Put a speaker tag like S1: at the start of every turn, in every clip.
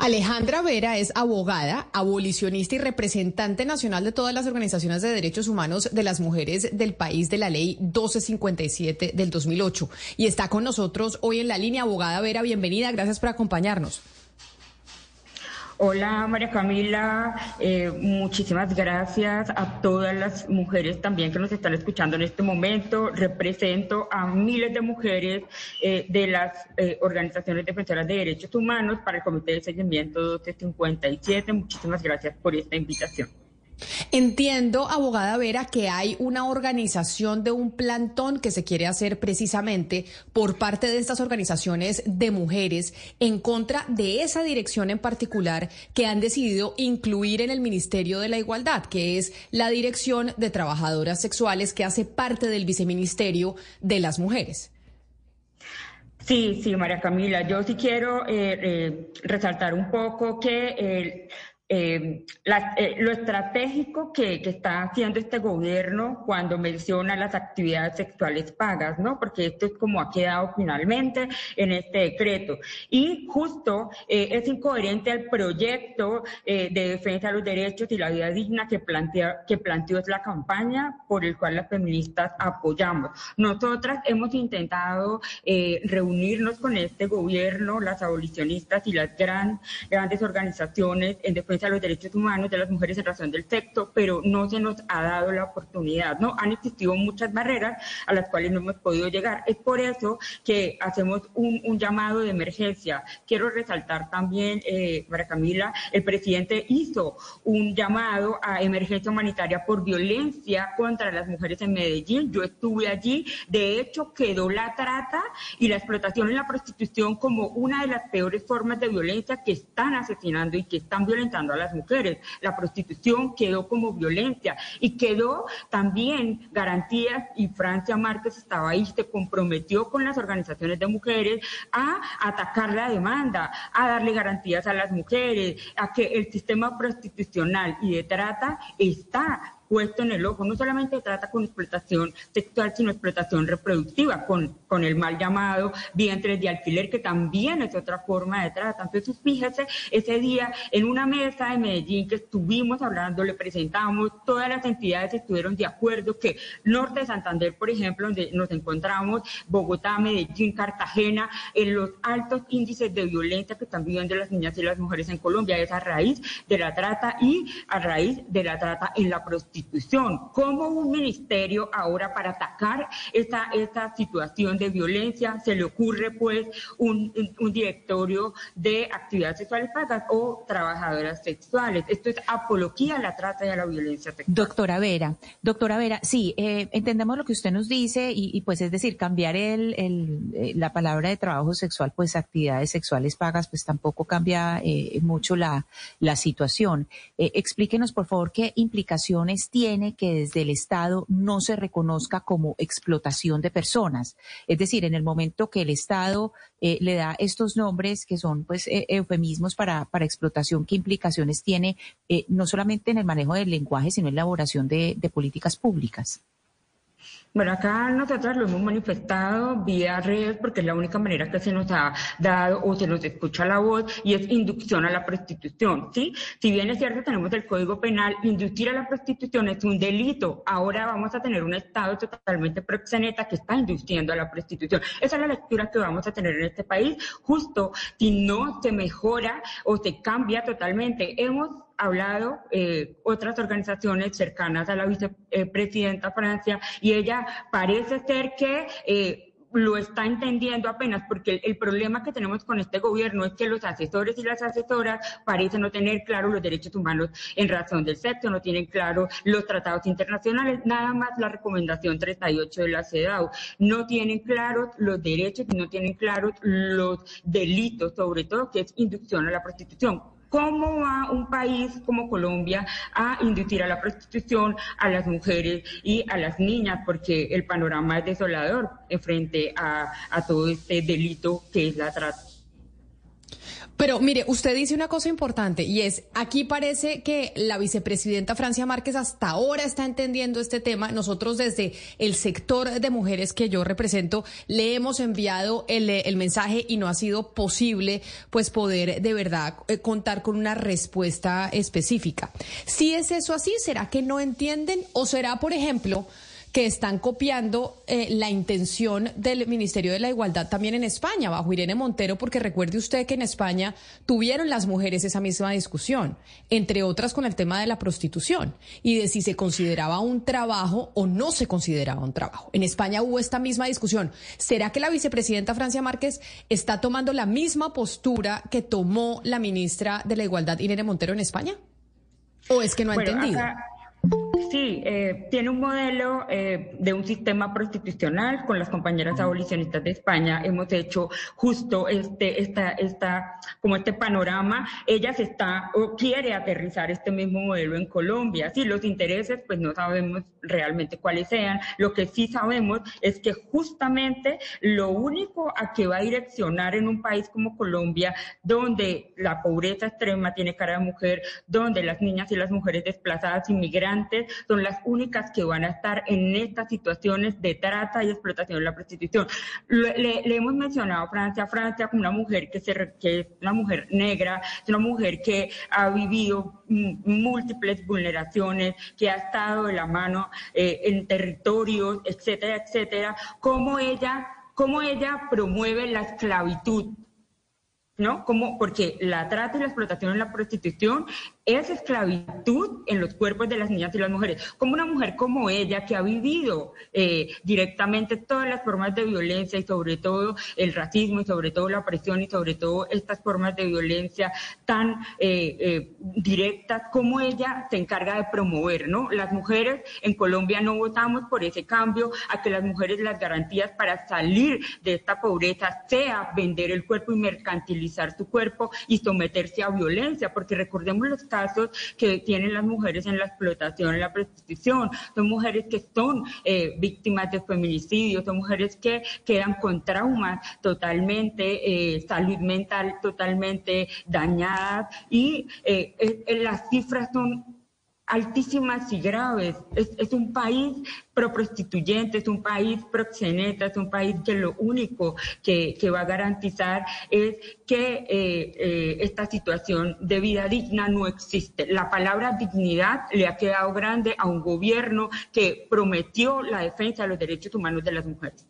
S1: Alejandra Vera es abogada, abolicionista y representante nacional de todas las organizaciones de derechos humanos de las mujeres del país de la ley 1257 del 2008. Y está con nosotros hoy en la línea. Abogada Vera, bienvenida. Gracias por acompañarnos.
S2: Hola María Camila, eh, muchísimas gracias a todas las mujeres también que nos están escuchando en este momento. Represento a miles de mujeres eh, de las eh, organizaciones defensoras de derechos humanos para el Comité de Seguimiento 1257. Muchísimas gracias por esta invitación.
S1: Entiendo, abogada Vera, que hay una organización de un plantón que se quiere hacer precisamente por parte de estas organizaciones de mujeres en contra de esa dirección en particular que han decidido incluir en el Ministerio de la Igualdad, que es la Dirección de Trabajadoras Sexuales que hace parte del Viceministerio de las Mujeres.
S2: Sí, sí, María Camila, yo sí quiero eh, eh, resaltar un poco que eh, eh, lo estratégico que, está haciendo este gobierno cuando menciona las actividades sexuales pagas, ¿no? Porque esto es como ha quedado finalmente en este decreto. Y justo eh, es incoherente al proyecto de defensa de los derechos y la vida digna que, plantea, que planteó la campaña por el cual las feministas apoyamos. Nosotras hemos intentado reunirnos con este gobierno, las abolicionistas y las gran, grandes organizaciones en defensa a los derechos humanos de las mujeres en razón del sexo, pero no se nos ha dado la oportunidad, ¿no? Han existido muchas barreras a las cuales no hemos podido llegar. Es por eso que hacemos un, llamado de emergencia. Quiero resaltar también, eh, María Camila, el presidente hizo un llamado a emergencia humanitaria por violencia contra las mujeres en Medellín. Yo estuve allí, de hecho quedó la trata y la explotación y la prostitución como una de las peores formas de violencia que están asesinando y que están violentando a las mujeres. La prostitución quedó como violencia y quedó también garantías y Francia Márquez estaba ahí, se comprometió con las organizaciones de mujeres a atacar la demanda, a darle garantías a las mujeres, a que el sistema prostitucional y de trata está puesto en el ojo. No solamente trata con explotación sexual, sino explotación reproductiva, con, con el mal llamado vientres de alquiler, que también es otra forma de trata. Entonces, fíjese, ese día en una mesa de Medellín que estuvimos hablando, le presentamos, todas las entidades estuvieron de acuerdo que Norte de Santander, por ejemplo, donde nos encontramos, Bogotá, Medellín, Cartagena, en los altos índices de violencia que están viviendo las niñas y las mujeres en Colombia, es a raíz de la trata y a raíz de la trata en la prostitución. ¿Cómo un ministerio ahora para atacar esta, esta situación de violencia se le ocurre pues un, un directorio de actividades sexuales pagas o trabajadoras sexuales? Esto es apología a la trata y a la violencia sexual.
S3: Doctora Vera, doctora Vera, sí, eh, entendemos lo que usted nos dice y, pues es decir, cambiar el, eh, la palabra de trabajo sexual, pues actividades sexuales pagas, pues tampoco cambia eh, mucho la, la situación. explíquenos, por favor, qué implicaciones tiene que desde el Estado no se reconozca como explotación de personas. Es decir, en el momento que el Estado eh, le da estos nombres que son pues e-, eufemismos para, para explotación, ¿qué implicaciones tiene eh, no solamente en el manejo del lenguaje, sino en la elaboración de políticas públicas?
S2: Bueno, acá nosotros lo hemos manifestado vía redes porque es la única manera que se nos ha dado o se nos escucha la voz y es inducción a la prostitución, ¿sí? Si bien es cierto, tenemos el Código Penal, inducir a la prostitución es un delito. Ahora vamos a tener un Estado totalmente proxeneta que está induciendo a la prostitución. Esa es la lectura que vamos a tener en este país, justo si no se mejora o se cambia totalmente. Hemos hablado eh, otras organizaciones cercanas a la vicepresidenta Francia y ella parece ser que eh, lo está entendiendo apenas, porque el, problema que tenemos con este gobierno es que los asesores y las asesoras parecen no tener claro los derechos humanos en razón del sexo, no tienen claro los tratados internacionales, nada más la recomendación 38 de la CEDAW, no tienen claros los derechos y no tienen claros los delitos, sobre todo que es inducción a la prostitución ¿Cómo va un país como Colombia a inducir a la prostitución a las mujeres y a las niñas? Porque el panorama es desolador en frente a todo este delito que es la trata.
S1: Pero mire, usted dice una cosa importante y es, aquí parece que la vicepresidenta Francia Márquez hasta ahora está entendiendo este tema. Nosotros desde el sector de mujeres que yo represento le hemos enviado el, el mensaje y no ha sido posible pues poder de verdad eh, contar con una respuesta específica. Si es eso así, ¿será que no entienden o será, por ejemplo, que están copiando eh, la intención del Ministerio de la Igualdad también en España, bajo Irene Montero, porque recuerde usted que en España tuvieron las mujeres esa misma discusión, entre otras con el tema de la prostitución y de si se consideraba un trabajo o no se consideraba un trabajo. En España hubo esta misma discusión. ¿Será que la vicepresidenta Francia Márquez está tomando la misma postura que tomó la ministra de la Igualdad, Irene Montero, en España? ¿O es que no ha entendido?
S2: Sí, eh, tiene un modelo eh, de un sistema prostitucional. Con las compañeras abolicionistas de España hemos hecho justo este, esta, esta, como este panorama. Ella se está o quiere aterrizar este mismo modelo en Colombia. Sí, los intereses, pues no sabemos realmente cuáles sean. Lo que sí sabemos es que justamente lo único a que va a direccionar en un país como Colombia, donde la pobreza extrema tiene cara de mujer, donde las niñas y las mujeres desplazadas inmigrantes son las únicas que van a estar en estas situaciones de trata y explotación de la prostitución. Le, hemos mencionado Francia, Francia como una mujer que, se, que es una mujer negra, es una mujer que ha vivido múltiples vulneraciones, que ha estado de la mano eh, en territorios, etcétera, etcétera, cómo ella, cómo ella promueve la esclavitud ¿no? Como, porque la trata y la explotación en la prostitución es esclavitud en los cuerpos de las niñas y las mujeres. Como una mujer como ella que ha vivido eh, directamente todas las formas de violencia y sobre todo el racismo y sobre todo la opresión y sobre todo estas formas de violencia tan eh, eh, directas, como ella se encarga de promover, ¿no? Las mujeres en Colombia no votamos por ese cambio a que las mujeres las garantías para salir de esta pobreza sea vender el cuerpo y mercantilizar su cuerpo y someterse a violencia, porque recordemos los casos que tienen las mujeres en la explotación, en la prostitución, son mujeres que son eh, víctimas de feminicidio, son mujeres que quedan con traumas totalmente, eh, salud mental totalmente dañadas y eh, las cifras son altísimas y graves. Es, es un país pro-prostituyente, es un país proxeneta, es un país que lo único que, que va a garantizar es que eh, eh, esta situación de vida digna no existe. La palabra dignidad le ha quedado grande a un gobierno que prometió la defensa de los derechos humanos de las mujeres.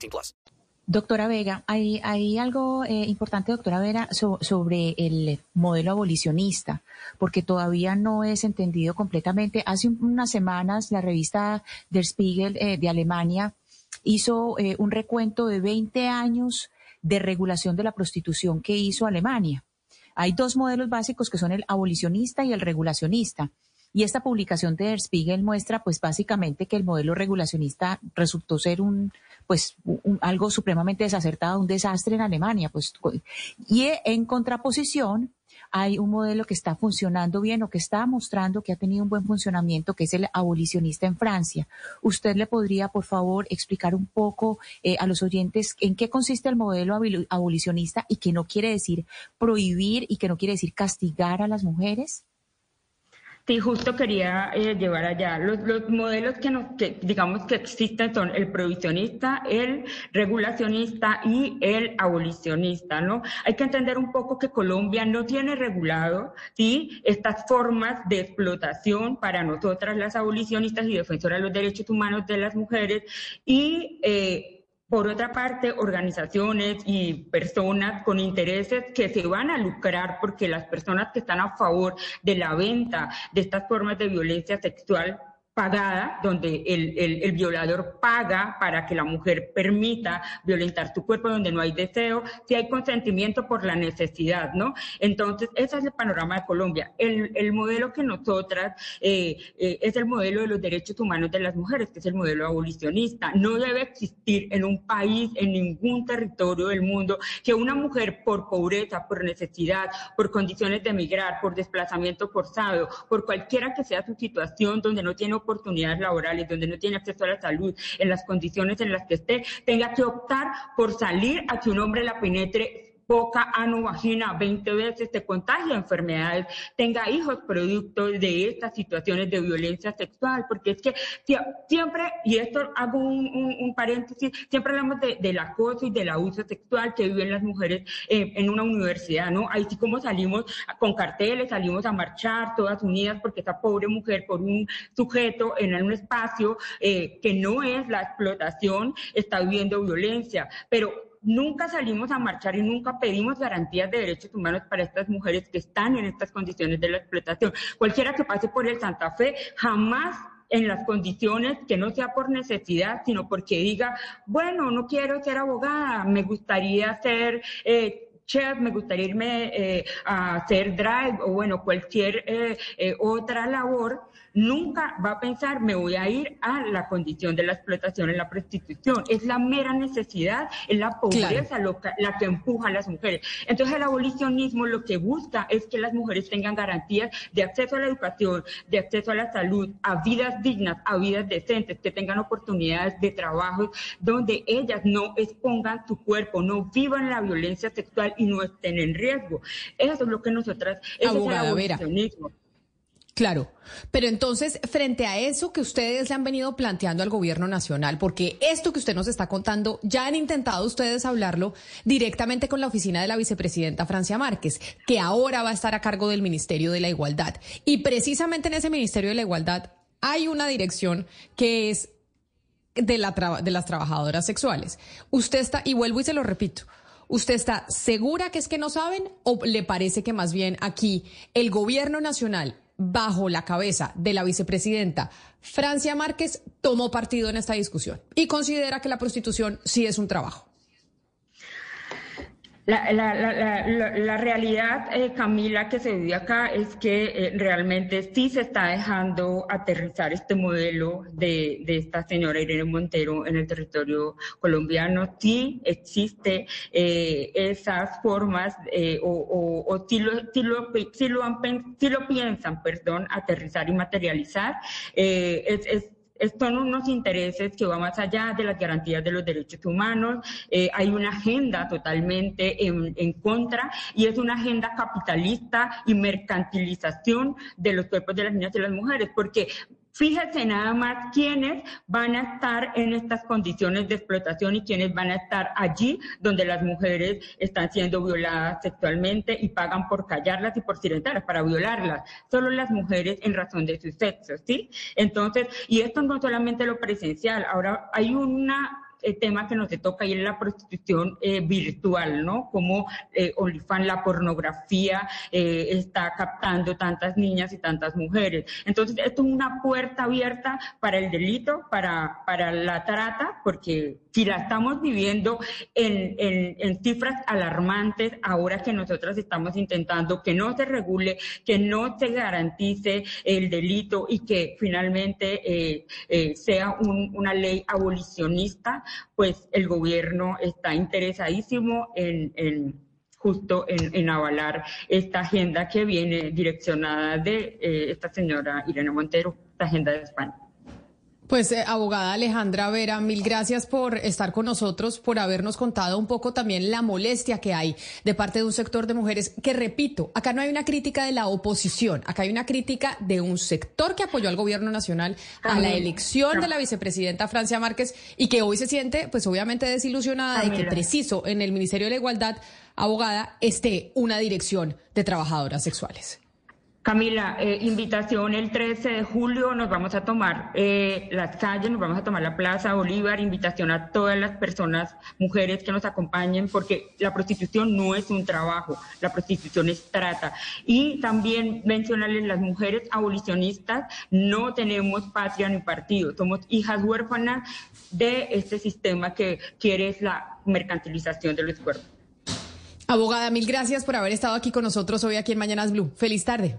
S4: 18 plus.
S3: Doctora Vega, hay, hay algo eh, importante, doctora Vera, so, sobre el modelo abolicionista, porque todavía no es entendido completamente. Hace unas semanas la revista Der Spiegel eh, de Alemania hizo eh, un recuento de 20 años de regulación de la prostitución que hizo Alemania. Hay dos modelos básicos que son el abolicionista y el regulacionista. Y esta publicación de Der Spiegel muestra, pues básicamente que el modelo regulacionista resultó ser un, pues algo supremamente desacertado, un desastre en Alemania. Pues, y en contraposición, hay un modelo que está funcionando bien o que está mostrando que ha tenido un buen funcionamiento, que es el abolicionista en Francia. ¿Usted le podría, por favor, explicar un poco eh, a los oyentes en qué consiste el modelo abolicionista y que no quiere decir prohibir y que no quiere decir castigar a las mujeres?
S2: Sí, justo quería eh, llevar allá. Los, los modelos que, nos, que digamos que existen son el prohibicionista, el regulacionista y el abolicionista, ¿no? Hay que entender un poco que Colombia no tiene regulado, ¿sí? Estas formas de explotación para nosotras las abolicionistas y defensoras de los derechos humanos de las mujeres y eh, por otra parte, organizaciones y personas con intereses que se van a lucrar porque las personas que están a favor de la venta de estas formas de violencia sexual pagada, donde el, el, violador paga para que la mujer permita violentar su cuerpo, donde no hay deseo, si hay consentimiento por la necesidad, ¿no? Entonces, ese es el panorama de Colombia. El, el modelo que nosotras eh, eh, es el modelo de los derechos humanos de las mujeres, que es el modelo abolicionista. No debe existir en un país, en ningún territorio del mundo, que una mujer por pobreza, por necesidad, por condiciones de emigrar, por desplazamiento forzado, por cualquiera que sea su situación, donde no tiene oportunidades laborales, donde no tiene acceso a la salud, en las condiciones en las que esté, tenga que optar por salir a que un hombre la penetre boca, ano, vagina 20 veces, te contagia enfermedades, tenga hijos producto de estas situaciones de violencia sexual, porque es que siempre, y esto hago un, paréntesis, siempre hablamos de, del acoso y del abuso sexual que viven las mujeres eh, en una universidad, ¿no? Ahí sí como salimos con carteles, salimos a marchar todas unidas porque esa pobre mujer por un sujeto en un espacio eh, que no es la explotación está viviendo violencia, pero nunca salimos a marchar y nunca pedimos garantías de derechos humanos para estas mujeres que están en estas condiciones de la explotación. Cualquiera que pase por el Santa Fe jamás en las condiciones que no sea por necesidad, sino porque diga, bueno, no quiero ser abogada, me gustaría ser eh, chef, me gustaría irme eh, a hacer drive o bueno, cualquier eh, otra labor, nunca va a pensar me voy a ir a la condición de la explotación en la prostitución. Es la mera necesidad, es la pobreza la que empuja a las mujeres. Entonces el abolicionismo lo que busca es que las mujeres tengan garantías de acceso a la educación, de acceso a la salud, a vidas dignas, a vidas decentes, que tengan oportunidades de trabajo donde ellas no expongan su cuerpo, no vivan la violencia sexual y no estén en riesgo. Eso es lo que nosotras, eso es el abolicionismo.
S1: Claro, pero entonces, frente a eso que ustedes le han venido planteando al gobierno nacional, porque esto que usted nos está contando, ya han intentado ustedes hablarlo directamente con la oficina de la vicepresidenta Francia Márquez, que ahora va a estar a cargo del Ministerio de la Igualdad. Y precisamente en ese Ministerio de la Igualdad hay una dirección que es de, la de las trabajadoras sexuales. Usted está, y vuelvo y se lo repito, ¿Usted está segura que es que no saben o le parece que más bien aquí el gobierno nacional bajo la cabeza de la vicepresidenta Francia Márquez, tomó partido en esta discusión y considera que la prostitución sí es un trabajo.
S2: La, la, la, la realidad, eh, Camila, que se vive acá es que eh, realmente sí se está dejando aterrizar este modelo de, de, esta señora Irene Montero en el territorio colombiano. Sí existe eh, esas formas o, o, o sí, lo, sí, lo, sí, lo han, sí lo piensan, perdón, aterrizar y materializar. es, es son unos intereses que van más allá de las garantías de los derechos humanos. Eh, hay una agenda totalmente en, en, contra y es una agenda capitalista y mercantilización de los cuerpos de las niñas y las mujeres, porque Fíjese nada más quiénes van a estar en estas condiciones de explotación y quiénes van a estar allí donde las mujeres están siendo violadas sexualmente y pagan por callarlas y por silenciarlas, para violarlas. Solo las mujeres en razón de su sexo, ¿sí? Entonces, y esto no solamente lo presencial, ahora hay una tema que nos toca y es la prostitución eh, virtual, ¿no? Como eh, OnlyFans, la pornografía eh, está captando tantas niñas y tantas mujeres. Entonces, esto es una puerta abierta para el delito, para, para la trata, porque si la estamos viviendo en, cifras alarmantes, ahora que nosotras estamos intentando que no se regule, que no se garantice el delito y que finalmente eh, eh, sea un, una ley abolicionista, pues el gobierno está interesadísimo en, en justo en, avalar esta agenda que viene direccionada de eh, esta señora Irene Montero, esta agenda de España.
S1: Pues eh, abogada Alejandra Vera, mil gracias por estar con nosotros, por habernos contado un poco también la molestia que hay de parte de un sector de mujeres que, repito, acá no hay una crítica de la oposición, acá hay una crítica de un sector que apoyó al gobierno nacional a la elección de la vicepresidenta Francia Márquez y que hoy se siente, pues obviamente desilusionada de que preciso en el Ministerio de la Igualdad, abogada, esté una dirección de trabajadoras sexuales.
S2: Camila, eh, invitación el 13 de julio, nos vamos a tomar eh, las calles, nos vamos a tomar la Plaza Bolívar, invitación a todas las personas, mujeres que nos acompañen, porque la prostitución no es un trabajo, la prostitución es trata. Y también mencionarles, las mujeres abolicionistas no tenemos patria ni partido, somos hijas huérfanas de este sistema que quiere la mercantilización de los cuerpos.
S1: Abogada, mil gracias por haber estado aquí con nosotros hoy aquí en Mañanas Blue. Feliz tarde.